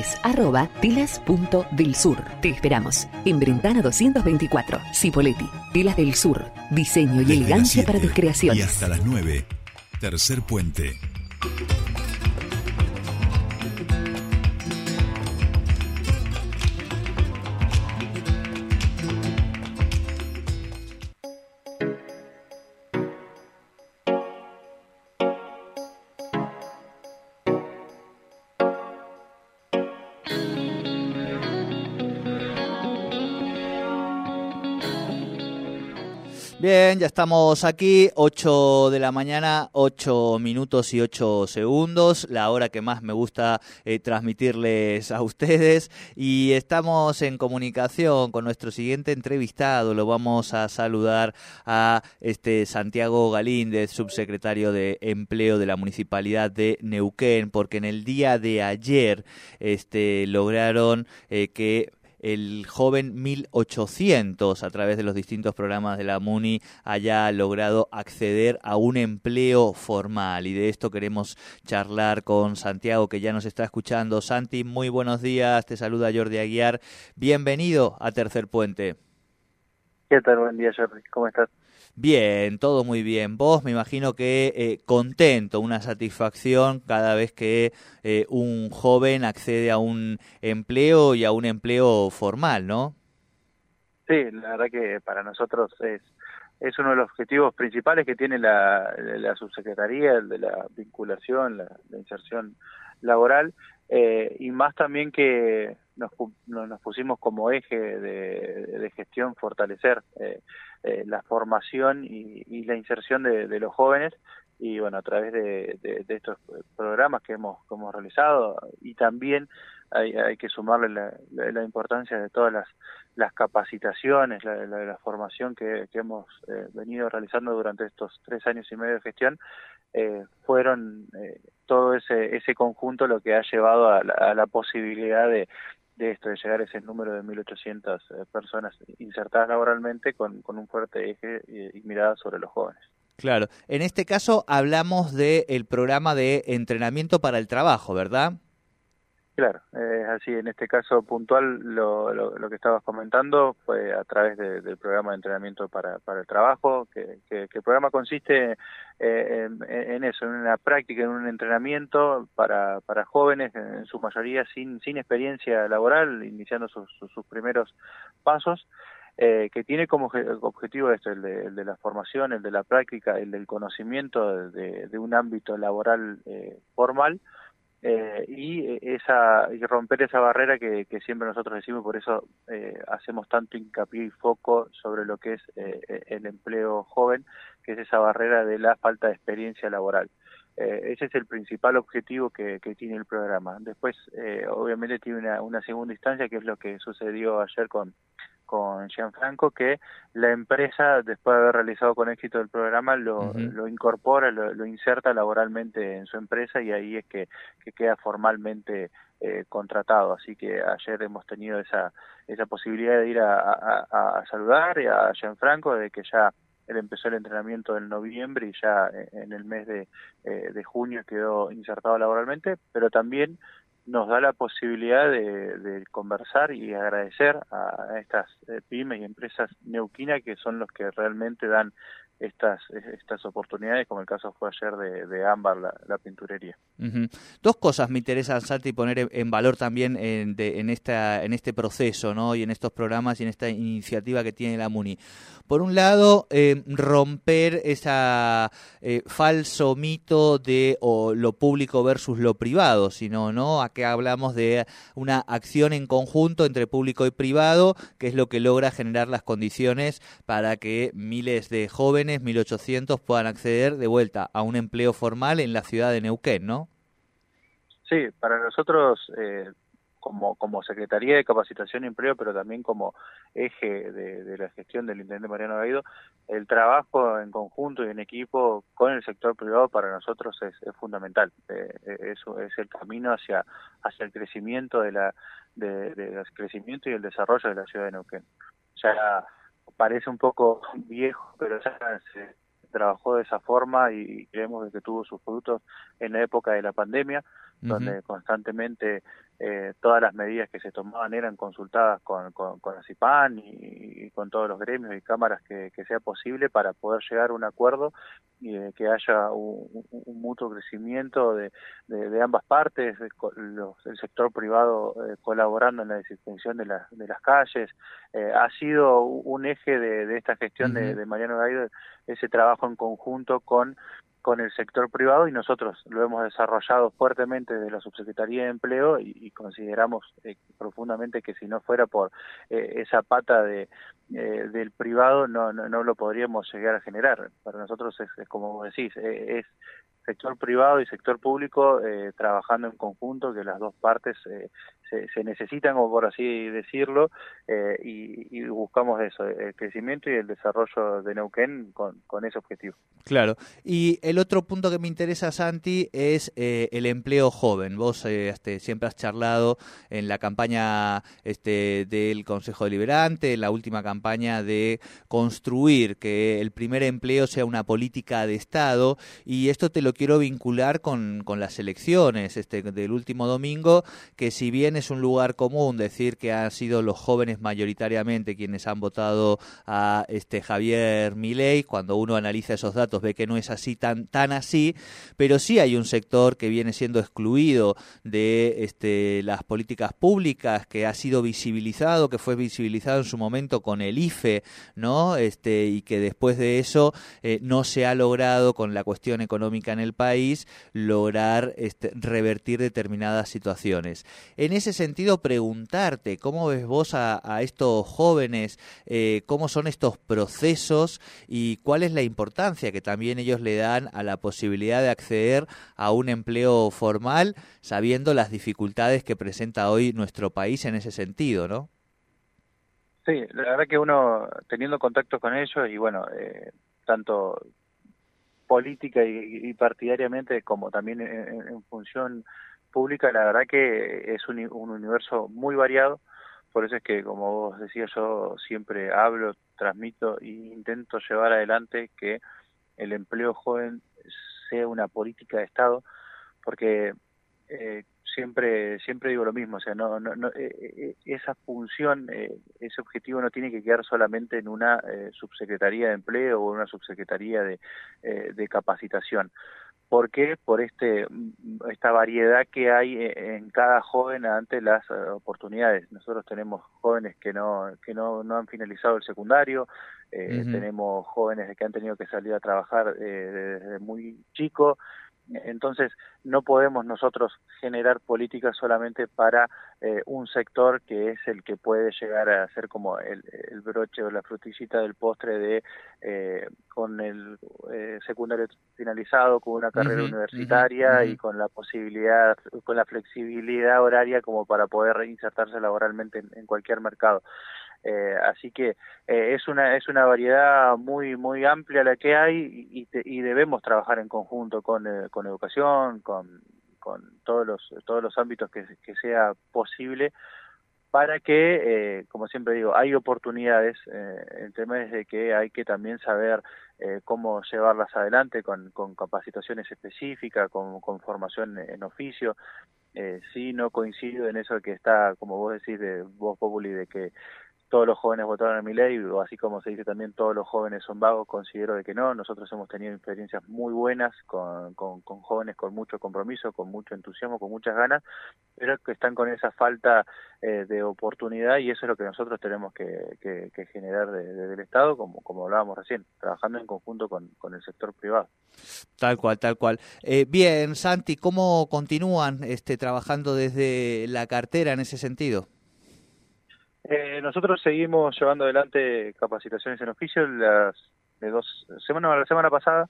Telas, arroba telas.delsur. Te esperamos. En Brentana 224, Cipoletti. Telas del Sur. Diseño y Desde elegancia para tus creaciones. Y hasta las 9. Tercer puente. Bien, ya estamos aquí, 8 de la mañana, 8 minutos y 8 segundos, la hora que más me gusta eh, transmitirles a ustedes. Y estamos en comunicación con nuestro siguiente entrevistado, lo vamos a saludar a este Santiago Galíndez, subsecretario de Empleo de la Municipalidad de Neuquén, porque en el día de ayer este, lograron eh, que el joven 1800 a través de los distintos programas de la MUNI haya logrado acceder a un empleo formal y de esto queremos charlar con Santiago que ya nos está escuchando. Santi, muy buenos días, te saluda Jordi Aguiar, bienvenido a Tercer Puente. ¿Qué tal? Buen día, Jordi. ¿Cómo estás? Bien, todo muy bien. Vos me imagino que eh, contento, una satisfacción cada vez que eh, un joven accede a un empleo y a un empleo formal, ¿no? Sí, la verdad que para nosotros es, es uno de los objetivos principales que tiene la, la subsecretaría, el de la vinculación, la, la inserción laboral, eh, y más también que nos, nos pusimos como eje de, de gestión fortalecer eh, eh, la formación y, y la inserción de, de, los jóvenes. Y bueno a través de, de estos programas que hemos, que hemos realizado y también hay, hay que sumarle la, la, importancia de todas las, las capacitaciones, la, la, formación que, que hemos eh, venido realizando durante estos tres años y medio de gestión, eh, fueron eh, ese, conjunto lo que ha llevado a la, posibilidad de, de esto, de llegar a ese número de 1.800 eh, personas insertadas laboralmente con, un fuerte eje y, y mirada sobre los jóvenes. Claro, en este caso hablamos del el programa de entrenamiento para el trabajo, ¿verdad? Claro, eh, así. En este caso puntual lo, lo, que estabas comentando fue a través de, del programa de entrenamiento para, el trabajo, que, el programa consiste eh, en, eso, en una práctica, en un entrenamiento para, jóvenes, en su mayoría sin, sin experiencia laboral, iniciando sus primeros pasos, eh, que tiene como objetivo esto, el de, el de, la formación, el de la práctica, el del conocimiento de, de un ámbito laboral eh, formal, eh, y esa y romper esa barrera que, que siempre nosotros decimos por eso eh, hacemos tanto hincapié y foco sobre lo que es eh, el empleo joven que es esa barrera de la falta de experiencia laboral. Eh, ese es el principal objetivo que, que tiene el programa. Después eh, obviamente tiene una, una segunda instancia que es lo que sucedió ayer con con Gianfranco que la empresa, después de haber realizado con éxito el programa, lo, uh -huh. lo incorpora, lo, lo, inserta laboralmente en su empresa y ahí es que, que queda formalmente eh, contratado. Así que ayer hemos tenido esa, esa posibilidad de ir a, a, a saludar a Gianfranco, de que ya él empezó el entrenamiento en noviembre y ya en el mes de, eh, de junio quedó insertado laboralmente, pero también nos da la posibilidad de, de conversar y agradecer a, estas eh, pymes y empresas neuquinas que son los que realmente dan estas estas oportunidades, como el caso fue ayer de, de la, pinturería. Dos cosas me interesan, Santi, poner en valor también en, de, en, esta, en este proceso ¿no? y en estos programas y en esta iniciativa que tiene la MUNI. Por un lado, eh, romper ese eh, falso mito de lo público versus lo privado, sino ¿no? Aquí hablamos de una acción en conjunto entre público y privado, que es lo que logra generar las condiciones para que miles de jóvenes 1800 puedan acceder de vuelta a un empleo formal en la ciudad de Neuquén, ¿no? Sí, para nosotros eh, como, como Secretaría de Capacitación y Empleo, pero también como eje de, la gestión del Intendente Mariano Gaido, el trabajo en conjunto y en equipo con el sector privado para nosotros es, es fundamental. Eh, eso es el camino hacia, hacia el crecimiento de la crecimiento y el desarrollo de la ciudad de Neuquén. Ya parece un poco viejo, pero ya se trabajó de esa forma y creemos que tuvo sus frutos en la época de la pandemia donde constantemente eh, todas las medidas que se tomaban eran consultadas con, con, con CIPAN y, con todos los gremios y cámaras que, sea posible para poder llegar a un acuerdo y que haya un, mutuo crecimiento de, de, ambas partes, el sector privado eh, colaborando en la desinfección de, de las calles. Eh, ha sido un eje de, esta gestión de, de Mariano Gaido ese trabajo en conjunto con con el sector privado y nosotros lo hemos desarrollado fuertemente desde la Subsecretaría de Empleo y, consideramos eh, profundamente que si no fuera por eh, esa pata de, eh, del privado no, no, no, lo podríamos llegar a generar. Para nosotros es, como vos decís, es sector privado y sector público trabajando en conjunto, que las dos partes se, necesitan, o por así decirlo, y, buscamos eso, el crecimiento y el desarrollo de Neuquén con, ese objetivo. Claro, y el otro punto que me interesa, Santi, es eh, el empleo joven. Vos eh, este, siempre has charlado en la campaña este, del Consejo Deliberante, en la última campaña de construir que el primer empleo sea una política de Estado, y esto te lo quiero vincular con, las elecciones este, del último domingo, que si bien es un lugar común decir que han sido los jóvenes mayoritariamente quienes han votado a este Javier Milei, cuando uno analiza esos datos ve que no es así tan tan, así, pero sí hay un sector que viene siendo excluido de este, las políticas públicas, que ha sido visibilizado, que fue visibilizado en su momento con el IFE, ¿no? Este, y que después de eso eh, no se ha logrado con la cuestión económica en el país lograr este, revertir determinadas situaciones. En ese sentido, preguntarte, ¿cómo ves vos a, estos jóvenes? Eh, ¿Cómo son estos procesos y cuál es la importancia que también ellos le dan a la posibilidad de acceder a un empleo formal, sabiendo las dificultades que presenta hoy nuestro país en ese sentido, ¿no? Sí, la verdad que uno, teniendo contacto con ellos y bueno, eh, tanto política y, partidariamente como también en, función pública, la verdad que es un, un universo muy variado, por eso es que, como vos decías, yo siempre hablo, transmito e intento llevar adelante que el empleo joven sea una política de Estado, porque eh, siempre siempre digo lo mismo, o sea, no, no, eh, eh, esa función, ese objetivo no tiene que quedar solamente en una subsecretaría de empleo o una subsecretaría de, de capacitación. ¿Por qué? Por este, esta variedad que hay en cada joven ante las oportunidades. Nosotros tenemos jóvenes que no, que no, no han finalizado el secundario, eh, tenemos jóvenes que han tenido que salir a trabajar eh, desde muy chico, entonces no podemos nosotros generar políticas solamente para eh, un sector que es el que puede llegar a ser como el, broche o la frutillita del postre de con el secundario finalizado, con una carrera universitaria y con la posibilidad, con la flexibilidad horaria como para poder reinsertarse laboralmente en cualquier mercado. Eh, así que eh, es una es una variedad muy muy amplia la que hay y, y debemos trabajar en conjunto con, eh, con educación, con, con todos los todos los ámbitos que, sea posible para que, eh, como siempre digo, hay oportunidades, el tema es de que hay que también saber cómo llevarlas adelante con, con capacitaciones específicas, con, con formación en oficio. Eh, sí, no coincido en eso que está, como vos decís, de vos Populi, de que todos los jóvenes votaron a mi ley, o así como se dice también todos los jóvenes son vagos, considero de que no. Nosotros hemos tenido experiencias muy buenas con, jóvenes con mucho compromiso, con mucho entusiasmo, con muchas ganas, pero que están con esa falta eh, de oportunidad y eso es lo que nosotros tenemos que, generar desde el Estado, como, como hablábamos recién, trabajando en conjunto con, con el sector privado. Tal cual, tal cual. Eh, bien, Santi, ¿cómo continúan este, trabajando desde la cartera en ese sentido? Eh, nosotros seguimos llevando adelante capacitaciones en oficio. Las de dos semanas, la semana pasada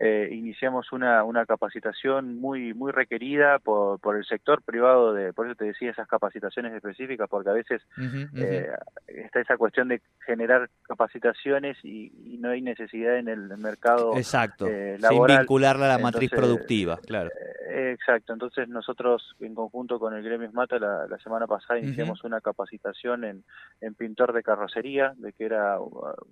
eh, iniciamos una, una capacitación muy muy requerida por, por el sector privado, de por eso te decía esas capacitaciones específicas, porque a veces eh, está esa cuestión de generar capacitaciones y, no hay necesidad en el mercado exacto, eh, laboral. Sin vincularla a la matriz productiva, claro. Eh, exacto, entonces nosotros en conjunto con el Gremio Mata la, la semana pasada iniciamos una capacitación en, en pintor de carrocería, de que era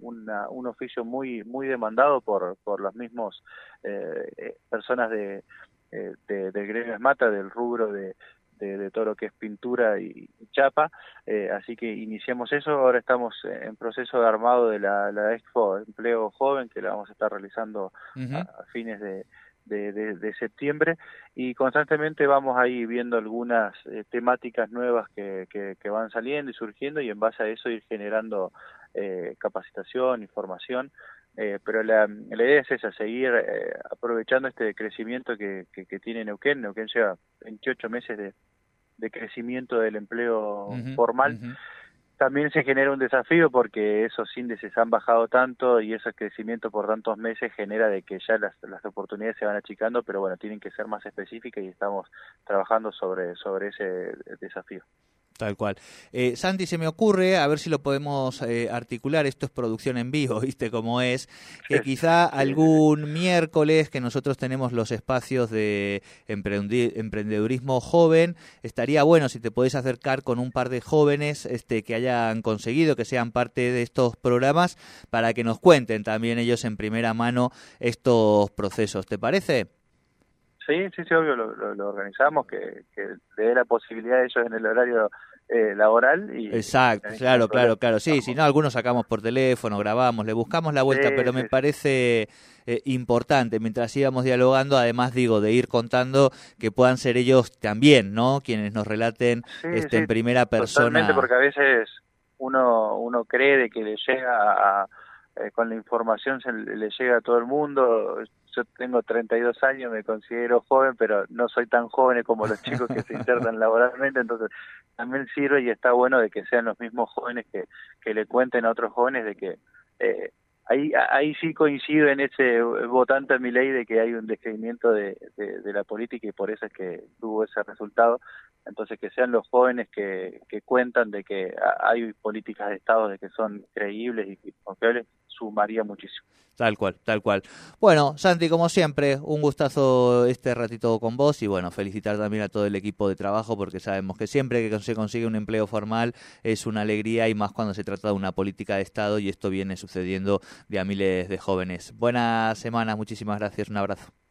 una, un oficio muy muy demandado por, por los mismos eh, eh, personas de de, del gremio Mata, del rubro de, de, todo lo que es pintura y, chapa, eh, así que iniciamos eso, ahora estamos en proceso de armado de la, la Expo Empleo Joven, que la vamos a estar realizando a, fines de, de, septiembre y constantemente vamos ahí viendo algunas eh, temáticas nuevas que, que, van saliendo y surgiendo y en base a eso ir generando eh, capacitación, información eh, pero la, la, idea es esa, seguir eh, aprovechando este crecimiento que, que, tiene Neuquén. Neuquén lleva 28 meses de, de crecimiento del empleo formal. También se genera un desafío porque esos índices han bajado tanto y ese crecimiento por tantos meses genera de que ya las, las oportunidades se van achicando, pero bueno, tienen que ser más específicas y estamos trabajando sobre, sobre ese desafío. Tal cual. Eh, Santi, se me ocurre, a ver si lo podemos eh, articular, esto es producción en vivo, ¿viste cómo es? Que quizá algún miércoles que nosotros tenemos los espacios de emprendedurismo joven, estaría bueno si te podés acercar con un par de jóvenes este, que hayan conseguido, que sean parte de estos programas, para que nos cuenten también ellos en primera mano estos procesos, ¿te parece? Sí, sí, sí, obvio, lo, organizamos, que, que le dé la posibilidad a ellos en el horario eh, laboral. y Exacto, claro, claro, claro. Sí, si no, algunos sacamos por teléfono, grabamos, le buscamos la vuelta, pero me parece eh, importante, mientras íbamos dialogando, además digo, de ir contando que puedan ser ellos también, ¿no? Quienes nos relaten este, en primera persona. Totalmente, porque a veces uno, uno cree de que le llega a eh, con la información se le llega a todo el mundo. Yo tengo 32 años, me considero joven, pero no soy tan joven como los chicos que se insertan laboralmente, entonces también sirve y está bueno de que sean los mismos jóvenes que, que le cuenten a otros jóvenes de que eh, ahí ahí sí coincido en ese votante a mi ley de que hay un descreimiento de, de, la política y por eso es que tuvo ese resultado. Entonces que sean los jóvenes que, que cuentan de que hay políticas de Estado de que son creíbles y confiables sumaría muchísimo. Tal cual, tal cual. Bueno, Santi, como siempre, un gustazo este ratito con vos y bueno, felicitar también a todo el equipo de trabajo porque sabemos que siempre que se consigue un empleo formal es una alegría y más cuando se trata de una política de Estado y esto viene sucediendo de a miles de jóvenes. Buena semana, muchísimas gracias, un abrazo.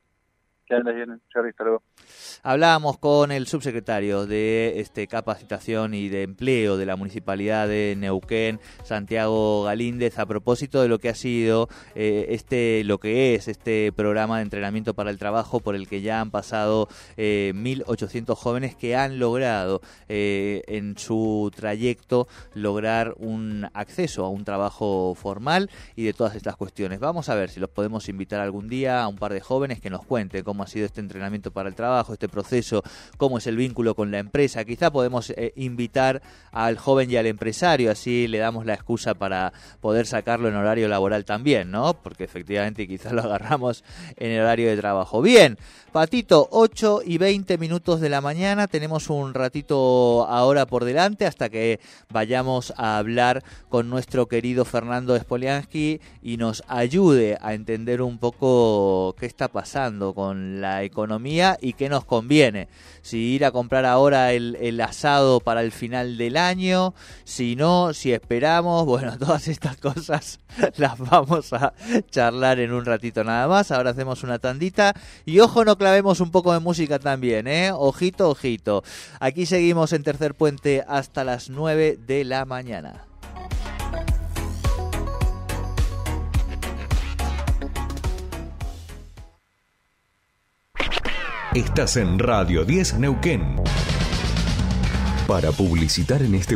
Hablábamos con el subsecretario de este, capacitación y de empleo de la Municipalidad de Neuquén, Santiago Galíndez, a propósito de lo que ha sido eh, este, lo que es este programa de entrenamiento para el trabajo por el que ya han pasado eh, 1.800 jóvenes que han logrado eh, en su trayecto lograr un acceso a un trabajo formal y de todas estas cuestiones. Vamos a ver si los podemos invitar algún día a un par de jóvenes que nos cuenten cómo ha sido este entrenamiento para el trabajo, este proceso, cómo es el vínculo con la empresa. Quizá podemos eh, invitar al joven y al empresario, así le damos la excusa para poder sacarlo en horario laboral también, ¿no? Porque efectivamente quizás lo agarramos en el horario de trabajo. Bien, Patito, 8 y 20 minutos de la mañana, tenemos un ratito ahora por delante hasta que vayamos a hablar con nuestro querido Fernando Spoliansky y nos ayude a entender un poco qué está pasando la economía y qué nos conviene. Si ir a comprar ahora el, el asado para el final del año, si no, si esperamos, bueno, todas estas cosas las vamos a charlar en un ratito nada más. Ahora hacemos una tandita y ojo, no clavemos un poco de música también, ¿eh? Ojito, ojito. Aquí seguimos en Tercer Puente hasta las 9 de la mañana. Estás en Radio 10 Neuquén. Para publicitar en este